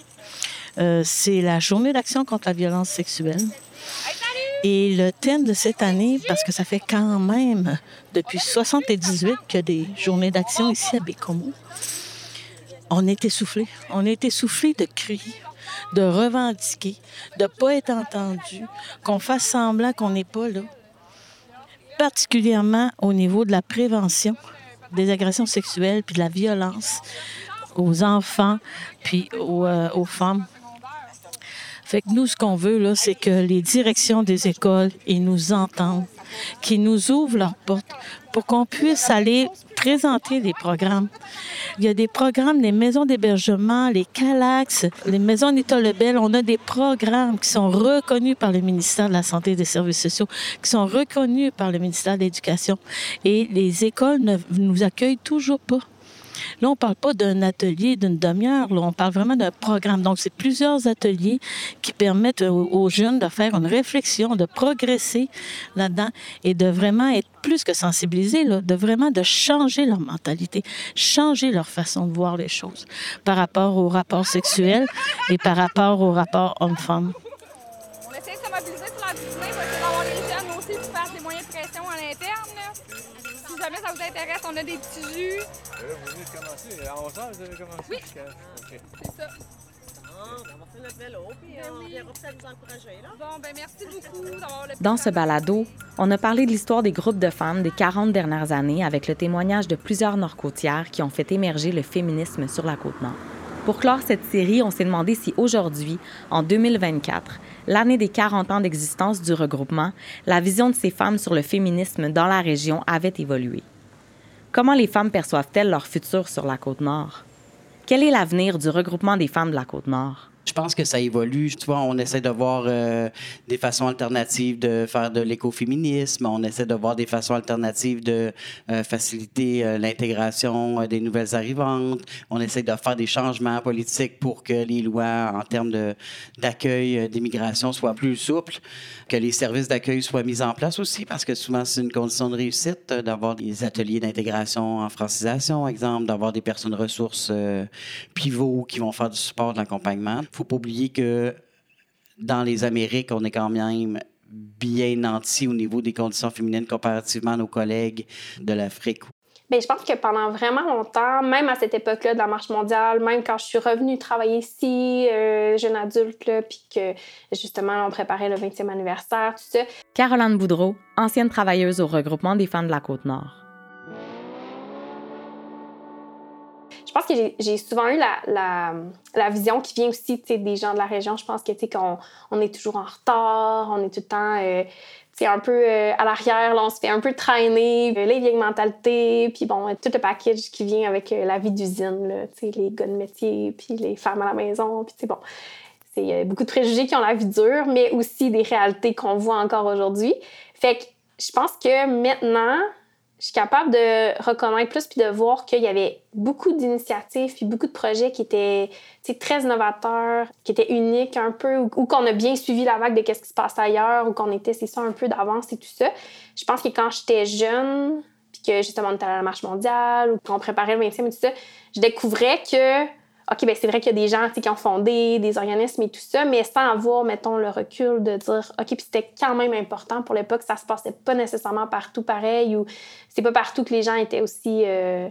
Euh, c'est la journée d'action contre la violence sexuelle. Et le thème de cette année, parce que ça fait quand même depuis 78 qu'il y a des journées d'action ici à Bécomo, on est essoufflé. On est essoufflé de crier, de revendiquer, de ne pas être entendu, qu'on fasse semblant qu'on n'est pas là. Particulièrement au niveau de la prévention des agressions sexuelles puis de la violence aux enfants puis aux, euh, femmes. Fait que nous, ce qu'on veut, là, c'est que les directions des écoles, ils nous entendent, qu'ils nous ouvrent leurs portes pour qu'on puisse aller présenter des programmes. Il y a des programmes, les maisons d'hébergement, les CALAX, les maisons d'État Lebel. On a des programmes qui sont reconnus par le ministère de la Santé et des Services sociaux, qui sont reconnus par le ministère de l'Éducation. Et les écoles ne nous accueillent toujours pas. Là, on ne parle pas d'un atelier d'une demi-heure, on parle vraiment d'un programme. Donc, c'est plusieurs ateliers qui permettent aux, jeunes de faire une réflexion, de progresser là-dedans et de vraiment être plus que sensibilisés, de vraiment de changer leur mentalité, changer leur façon de voir les choses par rapport au rapport sexuel et par rapport au rapport homme-femme. Si jamais ça vous intéresse, on a des petits jus. Là, vous venez de commencer. À 11 h vous avez commencé? Oui. OK. C'est ça. on va faire notre vélo, puis Ben Dans ce balado, on a parlé de l'histoire des groupes de femmes des 40 dernières années avec le témoignage de plusieurs nord-côtières qui ont fait émerger le féminisme sur la côte nord. Pour clore cette série, on s'est demandé si aujourd'hui, en 2024, l'année des 40 ans d'existence du regroupement, la vision de ces femmes sur le féminisme dans la région avait évolué. Comment les femmes perçoivent-elles leur futur sur la côte nord? Quel est l'avenir du regroupement des femmes de la côte nord? Je pense que ça évolue. Tu vois, on essaie de voir euh, des façons alternatives de faire de l'écoféminisme. On essaie de voir des façons alternatives de euh, faciliter euh, l'intégration euh, des nouvelles arrivantes. On essaie de faire des changements politiques pour que les lois en termes d'accueil euh, d'immigration soient plus souples, que les services d'accueil soient mis en place aussi, parce que souvent c'est une condition de réussite euh, d'avoir des ateliers d'intégration en francisation, exemple, d'avoir des personnes ressources pivots qui vont faire du support de l'accompagnement. Il faut pas oublier que dans les Amériques, on est quand même bien nanti au niveau des conditions féminines comparativement à nos collègues de l'Afrique. Bien, je pense que pendant vraiment longtemps, même à cette époque-là de la marche mondiale, même quand je suis revenue travailler ici, euh, jeune adulte, là, puis que justement on préparait le 20e anniversaire, tout ça, Caroline Boudreau, ancienne travailleuse au regroupement des femmes de la côte je pense que j'ai- souvent eu la, la, la vision qui vient aussi des gens de la région. Je pense que qu'on on est toujours en retard, on est tout le temps euh, un peu euh, à l'arrière, on se fait un peu traîner, euh, les vieilles mentalités, puis bon, tout le package qui vient avec euh, la vie d'usine, les gars de métier, puis les femmes à la maison, puis bon. C'est euh, beaucoup de préjugés qui ont la vie dure, mais aussi des réalités qu'on voit encore aujourd'hui. Fait que je pense que maintenant, je suis capable de reconnaître plus puis de voir qu'il y avait beaucoup d'initiatives puis beaucoup de projets qui étaient très novateurs, qui étaient uniques un peu, ou, ou qu'on a bien suivi la vague de qu'est-ce qui se passe ailleurs, ou qu'on était, c'est ça, un peu d'avance et tout ça. Je pense que quand j'étais jeune, puis que justement on était à la marche mondiale, ou qu'on préparait le 20e et tout ça, je découvrais que OK, ben c'est vrai qu'il y a des gens qui ont fondé des organismes et tout ça, mais sans avoir, mettons, le recul de dire OK, puis c'était quand même important pour l'époque, ça se passait pas nécessairement partout pareil, ou c'est pas partout que les gens étaient aussi euh,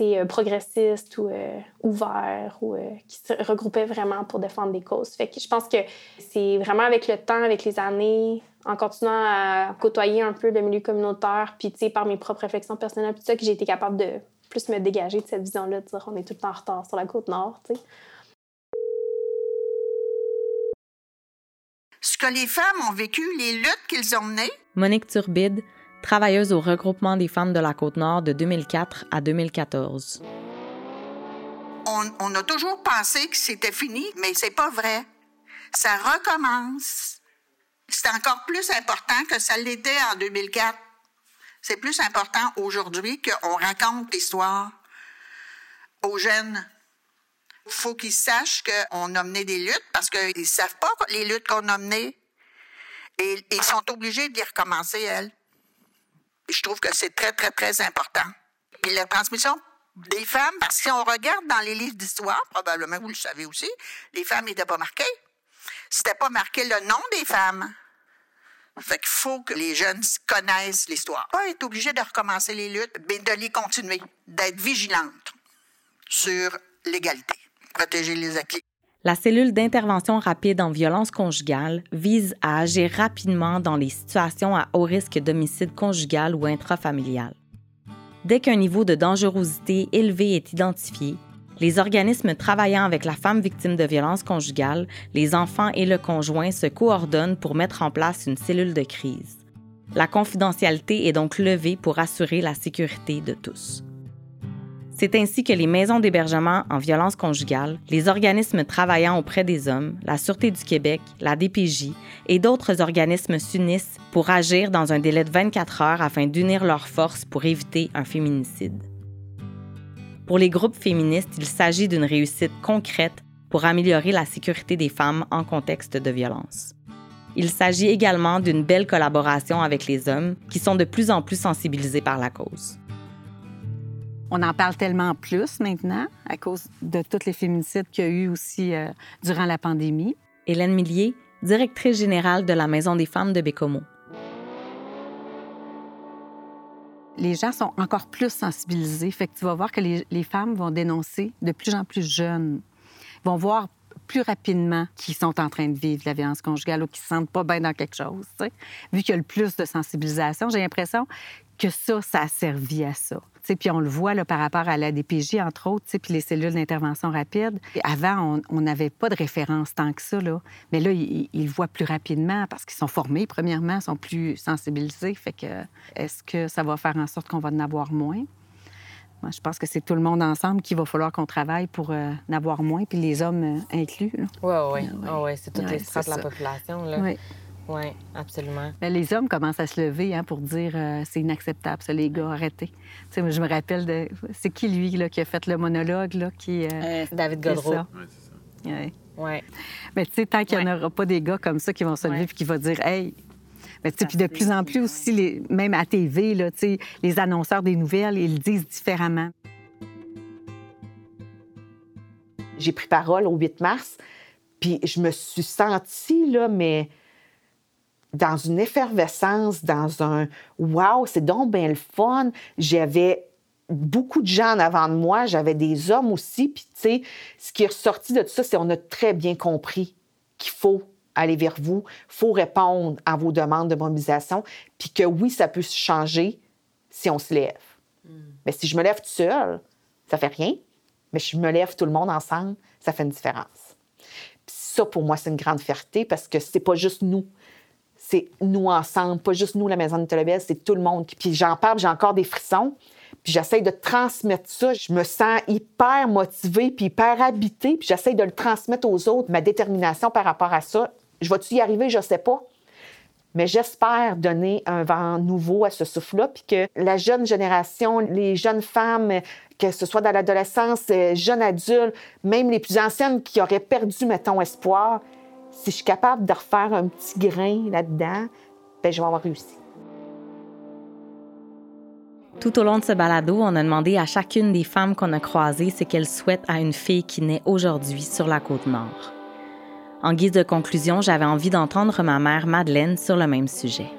euh, progressistes ou euh, ouverts, ou qui se regroupaient vraiment pour défendre des causes. Fait que je pense que c'est vraiment avec le temps, avec les années, en continuant à côtoyer un peu le milieu communautaire, puis par mes propres réflexions personnelles, puis ça, que j'ai été capable de plus me dégager de cette vision-là, de dire on est tout le temps en retard sur la côte nord, tu sais. Ce que les femmes ont vécu, les luttes qu'ils ont menées, Monique Turbide, travailleuse au regroupement des femmes de la côte nord de 2004 à 2014. on, on a toujours pensé que c'était fini, mais c'est pas vrai. Ça recommence. C'est encore plus important que ça l'était en 2004. C'est plus important aujourd'hui qu'on raconte l'histoire aux jeunes. Il faut qu'ils sachent qu'on a mené des luttes parce qu'ils ne savent pas les luttes qu'on a menées. Et ils sont obligés de les recommencer, elles. Je trouve que c'est très, très, très important. Puis la transmission des femmes, parce que si on regarde dans les livres d'histoire, probablement vous le savez aussi, les femmes n'étaient pas marquées. C'était pas marqué le nom des femmes. Fait qu'il faut que les jeunes connaissent l'histoire. Pas être obligé de recommencer les luttes, mais de les continuer, d'être vigilantes sur l'égalité, protéger les acquis. La cellule d'intervention rapide en violence conjugale vise à agir rapidement dans les situations à haut risque d'homicide conjugal ou intrafamilial. Dès qu'un niveau de dangerosité élevé est identifié, les organismes travaillant avec la femme victime de violence conjugale, les enfants et le conjoint se coordonnent pour mettre en place une cellule de crise. La confidentialité est donc levée pour assurer la sécurité de tous. C'est ainsi que les maisons d'hébergement en violence conjugale, les organismes travaillant auprès des hommes, la Sûreté du Québec, la DPJ et d'autres organismes s'unissent pour agir dans un délai de 24 heures afin d'unir leurs forces pour éviter un féminicide. Pour les groupes féministes, il s'agit d'une réussite concrète pour améliorer la sécurité des femmes en contexte de violence. Il s'agit également d'une belle collaboration avec les hommes qui sont de plus en plus sensibilisés par la cause. On en parle tellement plus maintenant à cause de tous les féminicides qu'il y a eu aussi euh, durant la pandémie. Hélène Millier, directrice générale de la Maison des femmes de Bécomo. Les gens sont encore plus sensibilisés. Fait que tu vas voir que les, femmes vont dénoncer de plus en plus jeunes. Vont voir plus rapidement qu'ils sont en train de vivre la violence conjugale ou qu'ils se sentent pas bien dans quelque chose. Vu qu'il y a le plus de sensibilisation, j'ai l'impression que ça, ça a servi à ça. Puis on le voit là, par rapport à la DPJ, entre autres, puis les cellules d'intervention rapide. Avant, on- n'avait pas de référence tant que ça. Là. Mais là, ils, ils le voient plus rapidement parce qu'ils sont formés, premièrement, ils sont plus sensibilisés. Fait que est-ce que ça va faire en sorte qu'on va en avoir moins? Moi, je pense que c'est tout le monde ensemble qu'il va falloir qu'on travaille pour euh, en avoir moins, puis les hommes euh, inclus. Oui, oui. Ah ouais. c'est toutes Ouais, les strates de la population. Là. Oui. Oui, absolument. Mais les hommes commencent à se lever hein, pour dire euh, c'est inacceptable, ça, les gars, arrêtez. Tu sais, moi, je me rappelle de. C'est qui, lui, là, qui a fait le monologue, là, qui. euh, David c'est Godreau. ça. Ouais. Ouais. Mais tu sais, tant qu'il n'y en aura pas des gars comme ça qui vont se lever Ouais. puis qui vont dire Hey! Mais tu sais, puis de plus en plus aussi, les- même à TV, là, tu sais, les annonceurs des nouvelles, ils le disent différemment. j'ai pris parole au 8 mars, puis je me suis sentie, là, mais dans une effervescence, dans un wow, c'est donc bien le fun. J'avais beaucoup de gens en avant de moi, j'avais des hommes aussi, puis tu sais, ce qui est ressorti de tout ça, c'est qu'on a très bien compris qu'il faut aller vers vous, il faut répondre à vos demandes de mobilisation, puis que oui, ça peut se changer si on se lève. Mais si je me lève toute seule, ça fait rien. Mais si je me lève tout le monde ensemble, ça fait une différence. Puis ça, pour moi, c'est une grande fierté parce que c'est pas juste nous. C'est nous ensemble, pas juste nous, la Maison de Tolobel, c'est tout le monde. Puis j'en parle, j'ai encore des frissons. Puis j'essaye de transmettre ça. Je me sens hyper motivée, puis hyper habitée. Puis j'essaye de le transmettre aux autres, ma détermination par rapport à ça. Je vais-tu y arriver? Je sais pas. Mais j'espère donner un vent nouveau à ce souffle-là, puis que la jeune génération, les jeunes femmes, que ce soit dans l'adolescence, jeunes adultes, même les plus anciennes qui auraient perdu, mettons, espoir, si je suis capable de refaire un petit grain là-dedans, ben je vais avoir réussi. Tout au long de ce balado, on a demandé à chacune des femmes qu'on a croisées ce qu'elles souhaitent à une fille qui naît aujourd'hui sur la côte nord. En guise de conclusion, j'avais envie d'entendre ma mère Madeleine sur le même sujet.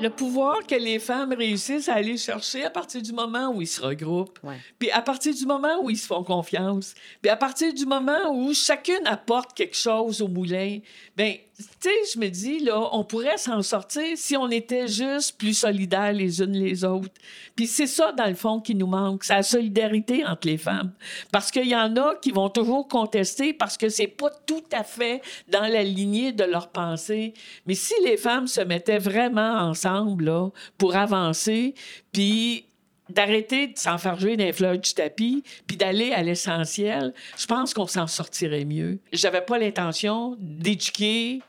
Le pouvoir que les femmes réussissent à aller chercher à partir du moment où ils se regroupent, puis à partir du moment où ils se font confiance, puis à partir du moment où chacune apporte quelque chose au moulin, ben tu sais, je me dis là, on pourrait s'en sortir si on était juste plus solidaires les unes les autres. Puis c'est ça dans le fond qui nous manque, c'est la solidarité entre les femmes, parce qu'il y en a qui vont toujours contester parce que c'est pas tout à fait dans la lignée de leur pensée. Mais si les femmes se mettaient vraiment ensemble là, pour avancer, puis d'arrêter de s'enfarger dans les fleurs du tapis, puis d'aller à l'essentiel, je pense qu'on s'en sortirait mieux. J'avais pas l'intention d'éduquer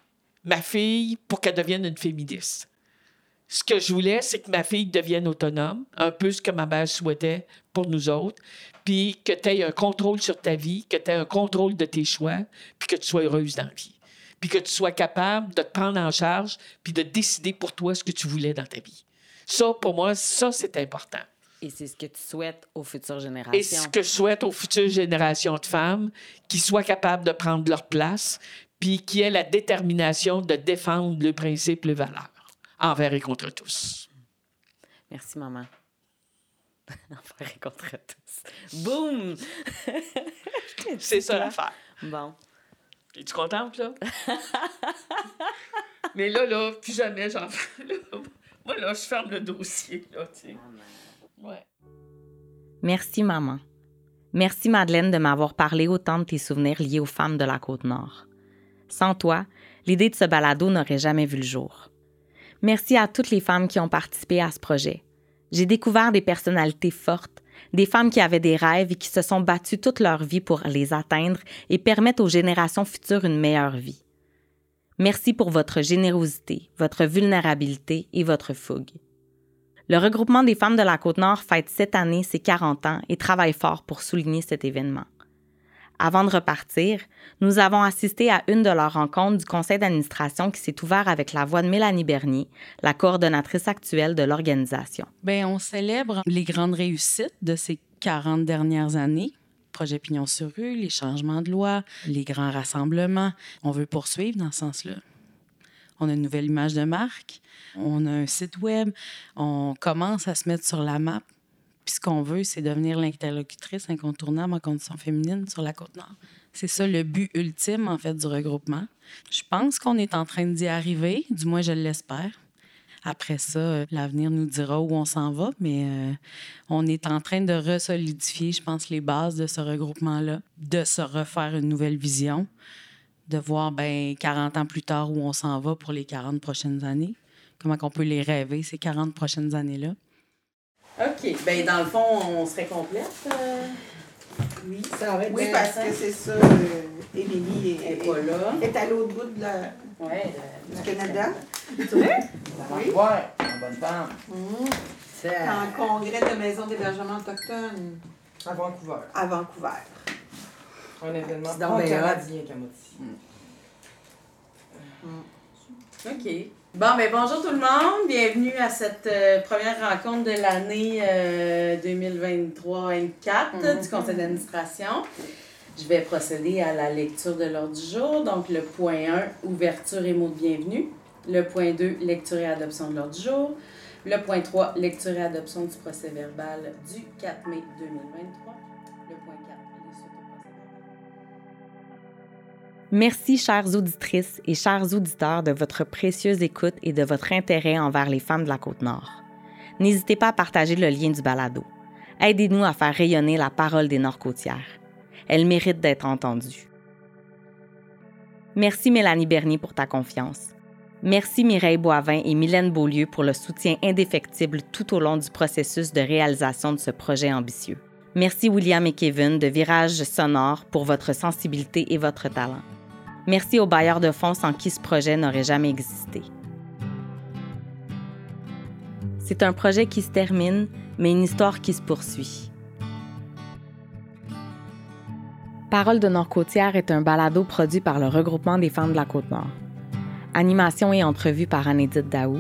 ma fille pour qu'elle devienne une féministe. Ce que je voulais, c'est que ma fille devienne autonome, un peu ce que ma mère souhaitait pour nous autres, puis que tu aies un contrôle sur ta vie, que tu aies un contrôle de tes choix, puis que tu sois heureuse dans la vie. Puis que tu sois capable de te prendre en charge, puis de décider pour toi ce que tu voulais dans ta vie. Ça, pour moi, ça, c'est important. Et c'est ce que tu souhaites aux futures générations. Et ce que je souhaite aux futures générations de femmes, qui soient capables de prendre leur place, puis qui aient la détermination de défendre le principe, les valeurs, envers et contre tous. Merci, maman. Envers et contre tous. Boum! C'est ça l'affaire. Bon. Es-tu contente, là? Mais là, là, plus jamais j'en fais. Moi, là, je ferme le dossier, là, tu sais. Merci, maman. Merci, Madeleine, de m'avoir parlé autant de tes souvenirs liés aux femmes de la Côte-Nord. Sans toi, l'idée de ce balado n'aurait jamais vu le jour. Merci à toutes les femmes qui ont participé à ce projet. J'ai découvert des personnalités fortes, des femmes qui avaient des rêves et qui se sont battues toute leur vie pour les atteindre et permettre aux générations futures une meilleure vie. Merci pour votre générosité, votre vulnérabilité et votre fougue. Le regroupement des femmes de la Côte-Nord fête cette année ses 40 ans et travaille fort pour souligner cet événement. Avant de repartir, nous avons assisté à une de leurs rencontres du conseil d'administration qui s'est ouvert avec la voix de Mélanie Bernier, la coordonnatrice actuelle de l'organisation. Bien, on célèbre les grandes réussites de ces 40 dernières années. Projet Pignon sur rue, les changements de loi, les grands rassemblements. On veut poursuivre dans ce sens-là. On a une nouvelle image de marque, on a un site web, on commence à se mettre sur la map puis ce qu'on veut, c'est devenir l'interlocutrice incontournable en conditions féminines sur la Côte-Nord. C'est ça le but ultime, en fait, du regroupement. Je pense qu'on est en train d'y arriver, du moins je l'espère. Après ça, euh, l'avenir nous dira où on s'en va, mais euh, on est en train de resolidifier, je pense, les bases de ce regroupement-là, de se refaire une nouvelle vision, de voir, ben 40 ans plus tard, où on s'en va pour les 40 prochaines années, comment on peut les rêver, ces 40 prochaines années-là? OK. Ben dans le fond, on serait complète. Euh, Oui, ça va être Oui, parce que c'est ça. euh, Émilie est, est pas là. est à l'autre bout de la, Ouais, du Canada. Tu vois? Oui. Ouais, bonne femme. C'est en congrès de maison d'hébergement autochtone. À Vancouver. À Vancouver. Un événement canadien, Camoti. OK. Bon, ben bonjour tout le monde. Bienvenue à cette euh, première rencontre de l'année euh, 2023-24 du conseil d'administration. Je vais procéder à la lecture de l'ordre du jour. Donc, le point 1, ouverture et mot de bienvenue. Le point 2, lecture et adoption de l'ordre du jour. Le point 3, lecture et adoption du procès verbal du 4 mai 2023. Merci, chères auditrices et chers auditeurs, de votre précieuse écoute et de votre intérêt envers les femmes de la Côte-Nord. N'hésitez pas à partager le lien du balado. Aidez-nous à faire rayonner la parole des Nord-Côtières. Elle mérite d'être entendue. Merci Mélanie Bernier pour ta confiance. Merci Mireille Boivin et Mylène Beaulieu pour le soutien indéfectible tout au long du processus de réalisation de ce projet ambitieux. Merci William et Kevin de Virage Sonore pour votre sensibilité et votre talent. Merci aux bailleurs de fonds sans qui ce projet n'aurait jamais existé. C'est un projet qui se termine, mais une histoire qui se poursuit. Parole de Nord-Côtière est un balado produit par le regroupement des femmes de la Côte-Nord. Animation et entrevue par Anédite Daou.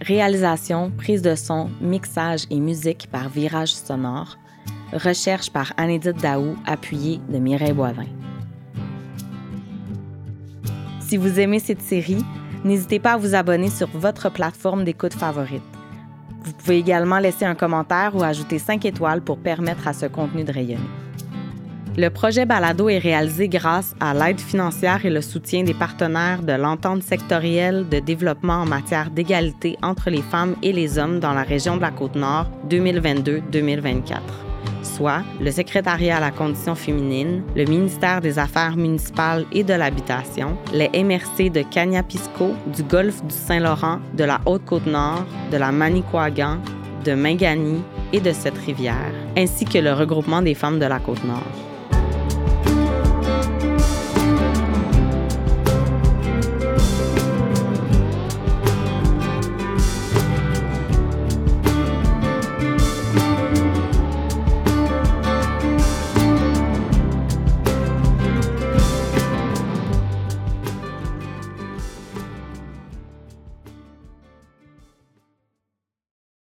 Réalisation, prise de son, mixage et musique par Virage Sonore. Recherche par Anédite Daou, appuyée de Mireille Boivin. Si vous aimez cette série, n'hésitez pas à vous abonner sur votre plateforme d'écoute favorite. Vous pouvez également laisser un commentaire ou ajouter 5 étoiles pour permettre à ce contenu de rayonner. Le projet Balado est réalisé grâce à l'aide financière et le soutien des partenaires de l'entente sectorielle de développement en matière d'égalité entre les femmes et les hommes dans la région de la Côte-Nord 2022-2024, le Secrétariat à la condition féminine, le ministère des Affaires municipales et de l'Habitation, les MRC de Cagnapisco, du Golfe du Saint-Laurent, de la Haute-Côte-Nord, de la Manicouagan, de Mingani et de cette rivière, ainsi que le regroupement des femmes de la Côte-Nord.